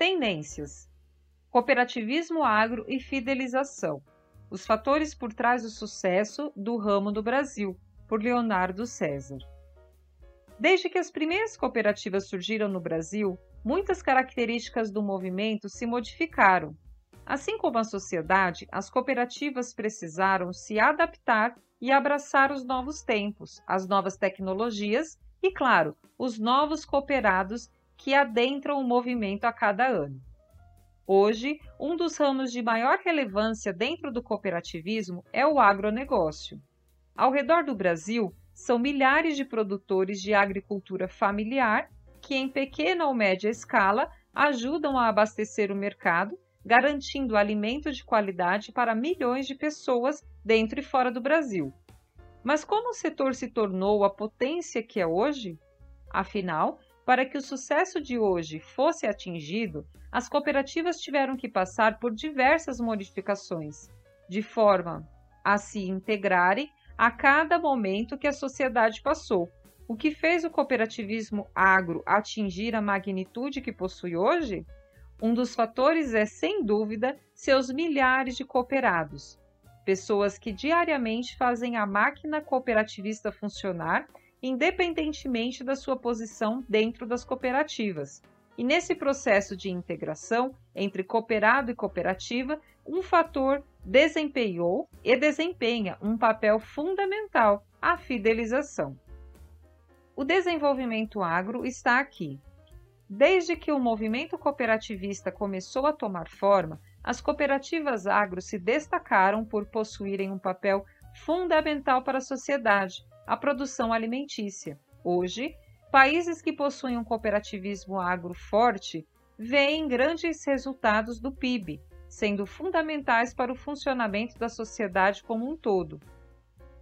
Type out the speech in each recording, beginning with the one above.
Tendências: Cooperativismo agro e fidelização. Os fatores por trás do sucesso do ramo do Brasil, por Leonardo César. Desde que as primeiras cooperativas surgiram no Brasil, muitas características do movimento se modificaram. Assim como a sociedade, as cooperativas precisaram se adaptar e abraçar os novos tempos, as novas tecnologias e, claro, os novos cooperados que adentram o movimento a cada ano. Hoje, um dos ramos de maior relevância dentro do cooperativismo é o agronegócio. Ao redor do Brasil, são milhares de produtores de agricultura familiar que, em pequena ou média escala, ajudam a abastecer o mercado, garantindo alimento de qualidade para milhões de pessoas dentro e fora do Brasil. Mas como o setor se tornou a potência que é hoje? Afinal, para que o sucesso de hoje fosse atingido, as cooperativas tiveram que passar por diversas modificações, de forma a se integrarem a cada momento que a sociedade passou, o que fez o cooperativismo agro atingir a magnitude que possui hoje? Um dos fatores é, sem dúvida, seus milhares de cooperados, pessoas que diariamente fazem a máquina cooperativista funcionar, independentemente da sua posição dentro das cooperativas. E nesse processo de integração entre cooperado e cooperativa, um fator desempenhou e desempenha um papel fundamental: a fidelização. O desenvolvimento agro está aqui. Desde que o movimento cooperativista começou a tomar forma, as cooperativas agro se destacaram por possuírem um papel fundamental para a sociedade, a produção alimentícia. Hoje, países que possuem um cooperativismo agro forte veem grandes resultados do PIB, sendo fundamentais para o funcionamento da sociedade como um todo.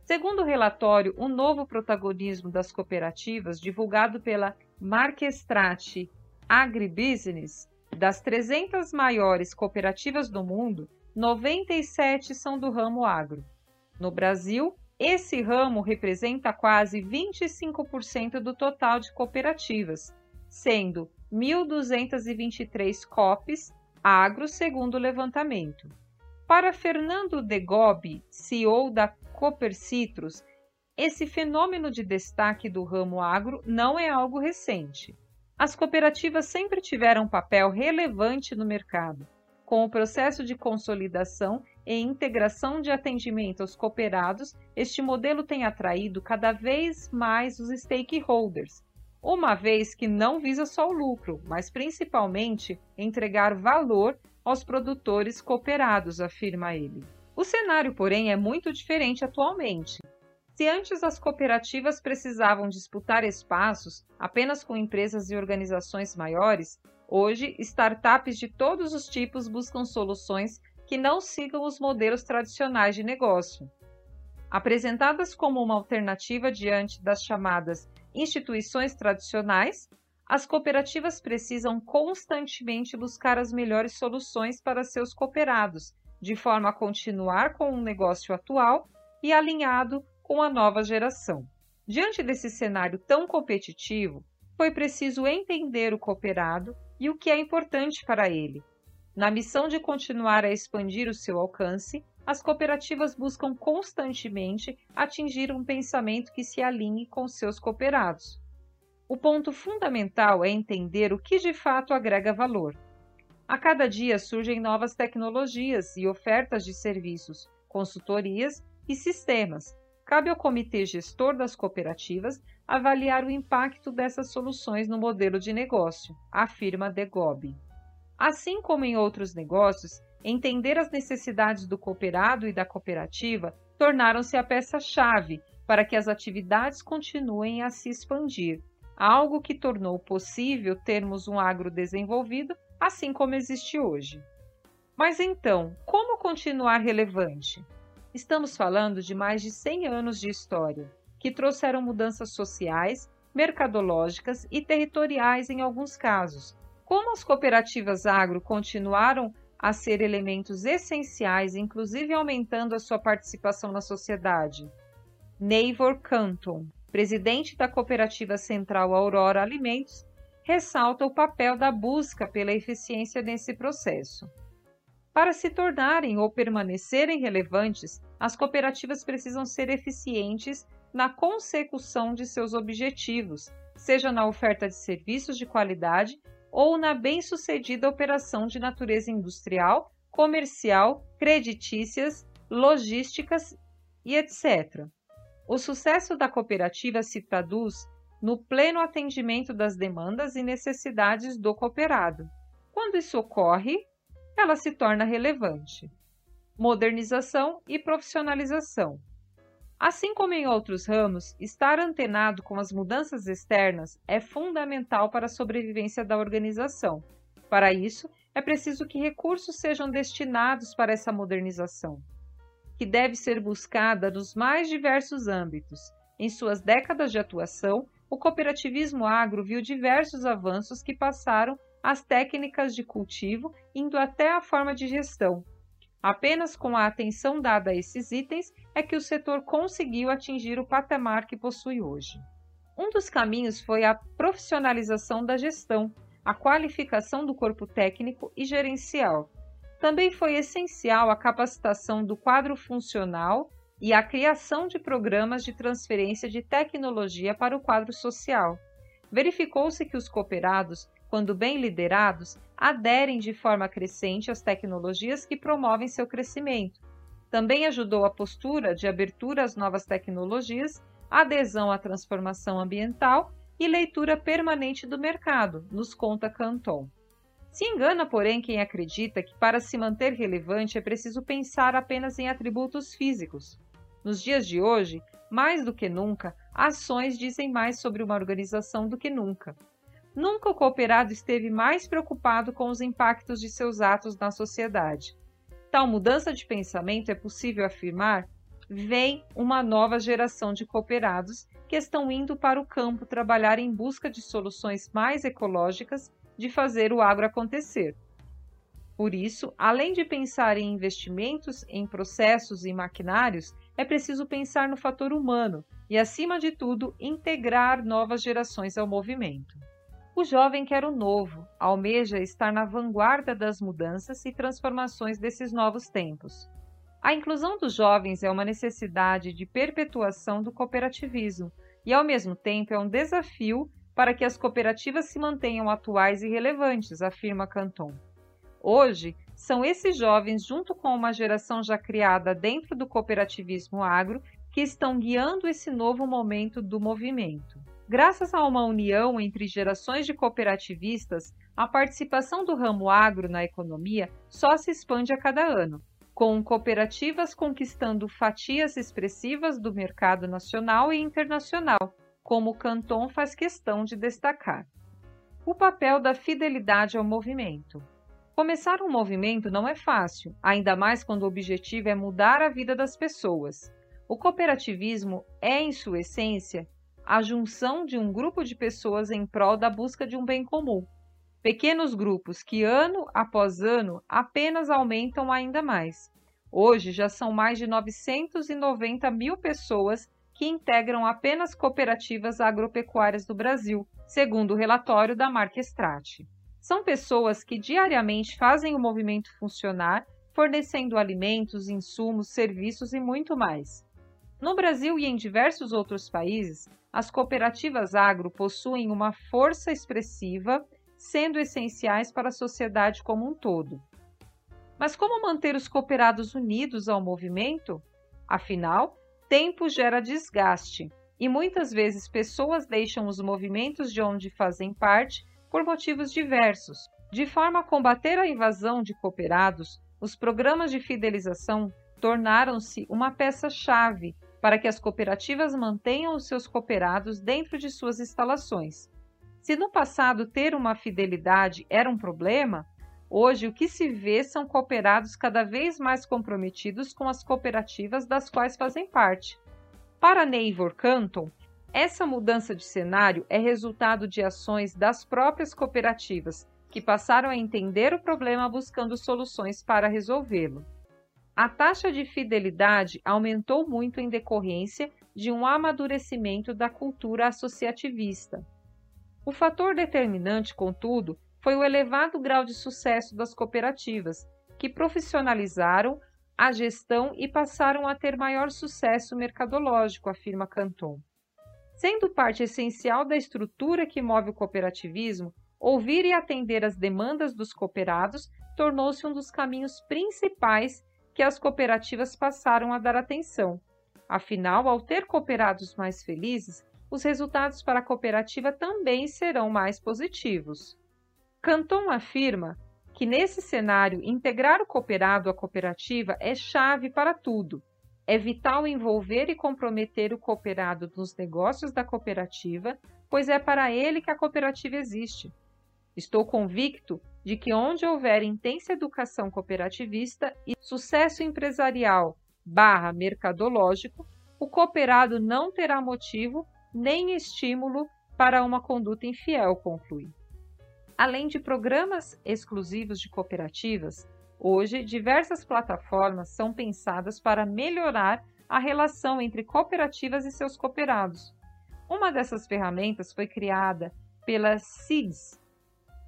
Segundo o relatório O Novo Protagonismo das Cooperativas, divulgado pela Marquestrate Agribusiness, das 300 maiores cooperativas do mundo, 97 são do ramo agro. No Brasil, esse ramo representa quase 25% do total de cooperativas, sendo 1.223 COPs agro segundo o levantamento. Para Fernando Degobi, CEO da Cooper Citrus, esse fenômeno de destaque do ramo agro não é algo recente. As cooperativas sempre tiveram um papel relevante no mercado. Com o processo de consolidação e integração de atendimento aos cooperados, este modelo tem atraído cada vez mais os stakeholders, uma vez que não visa só o lucro, mas principalmente entregar valor aos produtores cooperados, afirma ele. O cenário, porém, é muito diferente atualmente. Se antes as cooperativas precisavam disputar espaços apenas com empresas e organizações maiores, hoje startups de todos os tipos buscam soluções que não sigam os modelos tradicionais de negócio. Apresentadas como uma alternativa diante das chamadas instituições tradicionais, as cooperativas precisam constantemente buscar as melhores soluções para seus cooperados, de forma a continuar com o negócio atual e alinhado com a nova geração. Diante desse cenário tão competitivo, foi preciso entender o cooperado e o que é importante para ele. Na missão de continuar a expandir o seu alcance, as cooperativas buscam constantemente atingir um pensamento que se alinhe com seus cooperados. O ponto fundamental é entender o que de fato agrega valor. A cada dia surgem novas tecnologias e ofertas de serviços, consultorias e sistemas. Cabe ao comitê gestor das cooperativas avaliar o impacto dessas soluções no modelo de negócio, afirma Degobi. Assim como em outros negócios, entender as necessidades do cooperado e da cooperativa tornaram-se a peça-chave para que as atividades continuem a se expandir, algo que tornou possível termos um agro desenvolvido assim como existe hoje. Mas então, como continuar relevante? Estamos falando de mais de 100 anos de história, que trouxeram mudanças sociais, mercadológicas e territoriais em alguns casos. Como as cooperativas agro continuaram a ser elementos essenciais, inclusive aumentando a sua participação na sociedade. Neivor Canton, presidente da Cooperativa Central Aurora Alimentos, ressalta o papel da busca pela eficiência nesse processo. Para se tornarem ou permanecerem relevantes, as cooperativas precisam ser eficientes na consecução de seus objetivos, seja na oferta de serviços de qualidade ou na bem-sucedida operação de natureza industrial, comercial, creditícias, logísticas e etc. O sucesso da cooperativa se traduz no pleno atendimento das demandas e necessidades do cooperado. Quando isso ocorre, ela se torna relevante. Modernização e profissionalização. Assim como em outros ramos, estar antenado com as mudanças externas é fundamental para a sobrevivência da organização. Para isso, é preciso que recursos sejam destinados para essa modernização, que deve ser buscada nos mais diversos âmbitos. Em suas décadas de atuação, o cooperativismo agro viu diversos avanços que passaram as técnicas de cultivo, indo até a forma de gestão, Apenas com a atenção dada a esses itens é que o setor conseguiu atingir o patamar que possui hoje. Um dos caminhos foi a profissionalização da gestão, a qualificação do corpo técnico e gerencial. Também foi essencial a capacitação do quadro funcional e a criação de programas de transferência de tecnologia para o quadro social. Verificou-se que os cooperados quando bem liderados, aderem de forma crescente às tecnologias que promovem seu crescimento. Também ajudou a postura de abertura às novas tecnologias, adesão à transformação ambiental e leitura permanente do mercado, nos conta Canton. Se engana, porém, quem acredita que para se manter relevante é preciso pensar apenas em atributos físicos. Nos dias de hoje, mais do que nunca, ações dizem mais sobre uma organização do que nunca. Nunca o cooperado esteve mais preocupado com os impactos de seus atos na sociedade. Tal mudança de pensamento é possível afirmar vem uma nova geração de cooperados que estão indo para o campo trabalhar em busca de soluções mais ecológicas de fazer o agro acontecer. Por isso, além de pensar em investimentos em processos e maquinários, é preciso pensar no fator humano e, acima de tudo, integrar novas gerações ao movimento. O jovem quer o novo, almeja estar na vanguarda das mudanças e transformações desses novos tempos. A inclusão dos jovens é uma necessidade de perpetuação do cooperativismo e, ao mesmo tempo, é um desafio para que as cooperativas se mantenham atuais e relevantes, afirma Canton. Hoje, são esses jovens, junto com uma geração já criada dentro do cooperativismo agro, que estão guiando esse novo momento do movimento. Graças a uma união entre gerações de cooperativistas, a participação do ramo agro na economia só se expande a cada ano, com cooperativas conquistando fatias expressivas do mercado nacional e internacional, como o Canton faz questão de destacar. O papel da fidelidade ao movimento. Começar um movimento não é fácil, ainda mais quando o objetivo é mudar a vida das pessoas. O cooperativismo é, em sua essência, a junção de um grupo de pessoas em prol da busca de um bem comum. Pequenos grupos que, ano após ano, apenas aumentam ainda mais. Hoje já são mais de 990 mil pessoas que integram apenas cooperativas agropecuárias do Brasil, segundo o relatório da marca Strate. São pessoas que diariamente fazem o movimento funcionar, fornecendo alimentos, insumos, serviços e muito mais. No Brasil e em diversos outros países, as cooperativas agro possuem uma força expressiva, sendo essenciais para a sociedade como um todo. Mas como manter os cooperados unidos ao movimento? Afinal, tempo gera desgaste e muitas vezes pessoas deixam os movimentos de onde fazem parte por motivos diversos. De forma a combater a invasão de cooperados, os programas de fidelização tornaram-se uma peça-chave para que as cooperativas mantenham os seus cooperados dentro de suas instalações. Se no passado ter uma fidelidade era um problema, hoje o que se vê são cooperados cada vez mais comprometidos com as cooperativas das quais fazem parte. Para Neivor Canton, essa mudança de cenário é resultado de ações das próprias cooperativas, que passaram a entender o problema buscando soluções para resolvê-lo. A taxa de fidelidade aumentou muito em decorrência de um amadurecimento da cultura associativista. O fator determinante, contudo, foi o elevado grau de sucesso das cooperativas, que profissionalizaram a gestão e passaram a ter maior sucesso mercadológico, afirma Canton. Sendo parte essencial da estrutura que move o cooperativismo, ouvir e atender às demandas dos cooperados tornou-se um dos caminhos principais que as cooperativas passaram a dar atenção. Afinal, ao ter cooperados mais felizes, os resultados para a cooperativa também serão mais positivos. Canton afirma que, nesse cenário, integrar o cooperado à cooperativa é chave para tudo. É vital envolver e comprometer o cooperado nos negócios da cooperativa, pois é para ele que a cooperativa existe. Estou convicto de que onde houver intensa educação cooperativista e sucesso empresarial barra mercadológico, o cooperado não terá motivo nem estímulo para uma conduta infiel, conclui. Além de programas exclusivos de cooperativas, hoje diversas plataformas são pensadas para melhorar a relação entre cooperativas e seus cooperados. Uma dessas ferramentas foi criada pela CIDS,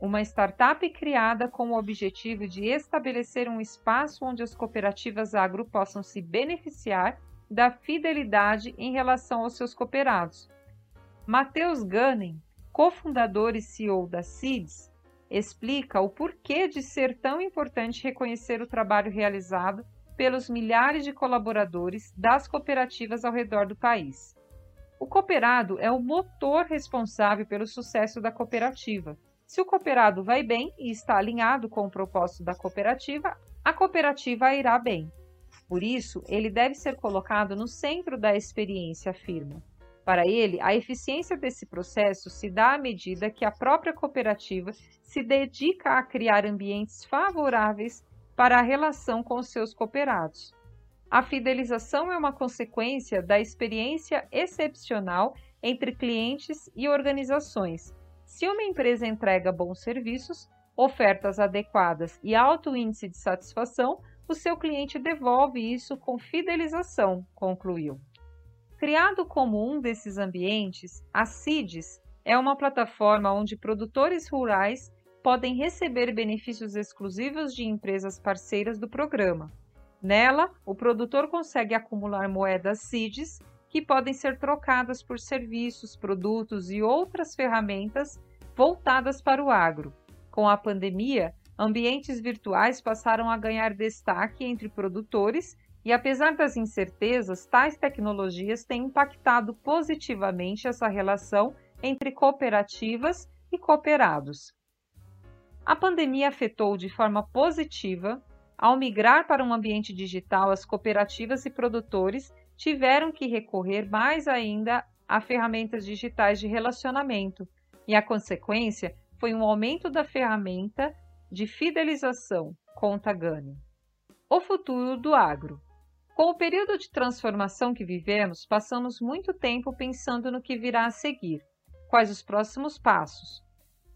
uma startup criada com o objetivo de estabelecer um espaço onde as cooperativas agro possam se beneficiar da fidelidade em relação aos seus cooperados. Matheus Gunning, cofundador e CEO da CIDS, explica o porquê de ser tão importante reconhecer o trabalho realizado pelos milhares de colaboradores das cooperativas ao redor do país. O cooperado é o motor responsável pelo sucesso da cooperativa se o cooperado vai bem e está alinhado com o propósito da cooperativa, a cooperativa irá bem. Por isso, ele deve ser colocado no centro da experiência, afirma. Para ele, a eficiência desse processo se dá à medida que a própria cooperativa se dedica a criar ambientes favoráveis para a relação com seus cooperados. A fidelização é uma consequência da experiência excepcional entre clientes e organizações se uma empresa entrega bons serviços, ofertas adequadas e alto índice de satisfação, o seu cliente devolve isso com fidelização, concluiu. Criado como um desses ambientes, a CIDES é uma plataforma onde produtores rurais podem receber benefícios exclusivos de empresas parceiras do programa. Nela, o produtor consegue acumular moedas CIDES que podem ser trocadas por serviços, produtos e outras ferramentas voltadas para o agro. Com a pandemia, ambientes virtuais passaram a ganhar destaque entre produtores e, apesar das incertezas, tais tecnologias têm impactado positivamente essa relação entre cooperativas e cooperados. A pandemia afetou de forma positiva ao migrar para um ambiente digital, as cooperativas e produtores tiveram que recorrer mais ainda a ferramentas digitais de relacionamento, e a consequência foi um aumento da ferramenta de fidelização, conta Gani. O futuro do agro. Com o período de transformação que vivemos, passamos muito tempo pensando no que virá a seguir, quais os próximos passos.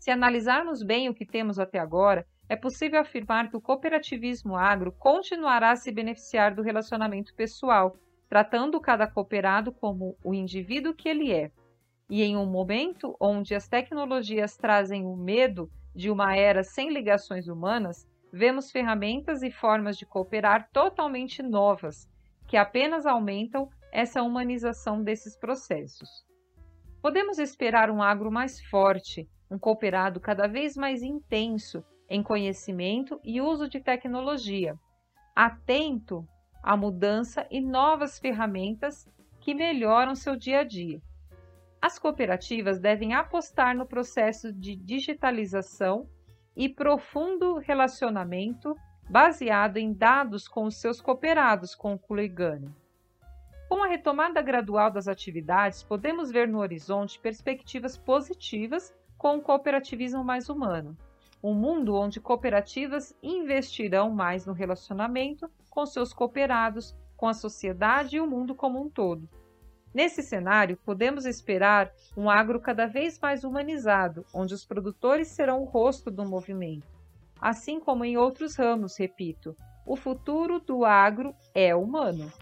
Se analisarmos bem o que temos até agora, é possível afirmar que o cooperativismo agro continuará a se beneficiar do relacionamento pessoal, tratando cada cooperado como o indivíduo que ele é. E em um momento onde as tecnologias trazem o medo de uma era sem ligações humanas, vemos ferramentas e formas de cooperar totalmente novas, que apenas aumentam essa humanização desses processos. Podemos esperar um agro mais forte, um cooperado cada vez mais intenso em conhecimento e uso de tecnologia, atento à mudança e novas ferramentas que melhoram seu dia a dia. As cooperativas devem apostar no processo de digitalização e profundo relacionamento baseado em dados com os seus cooperados, conclui Gani. Com a retomada gradual das atividades, podemos ver no horizonte perspectivas positivas com o cooperativismo mais humano. Um mundo onde cooperativas investirão mais no relacionamento com seus cooperados, com a sociedade e o mundo como um todo. Nesse cenário, podemos esperar um agro cada vez mais humanizado, onde os produtores serão o rosto do movimento. Assim como em outros ramos, repito, o futuro do agro é humano.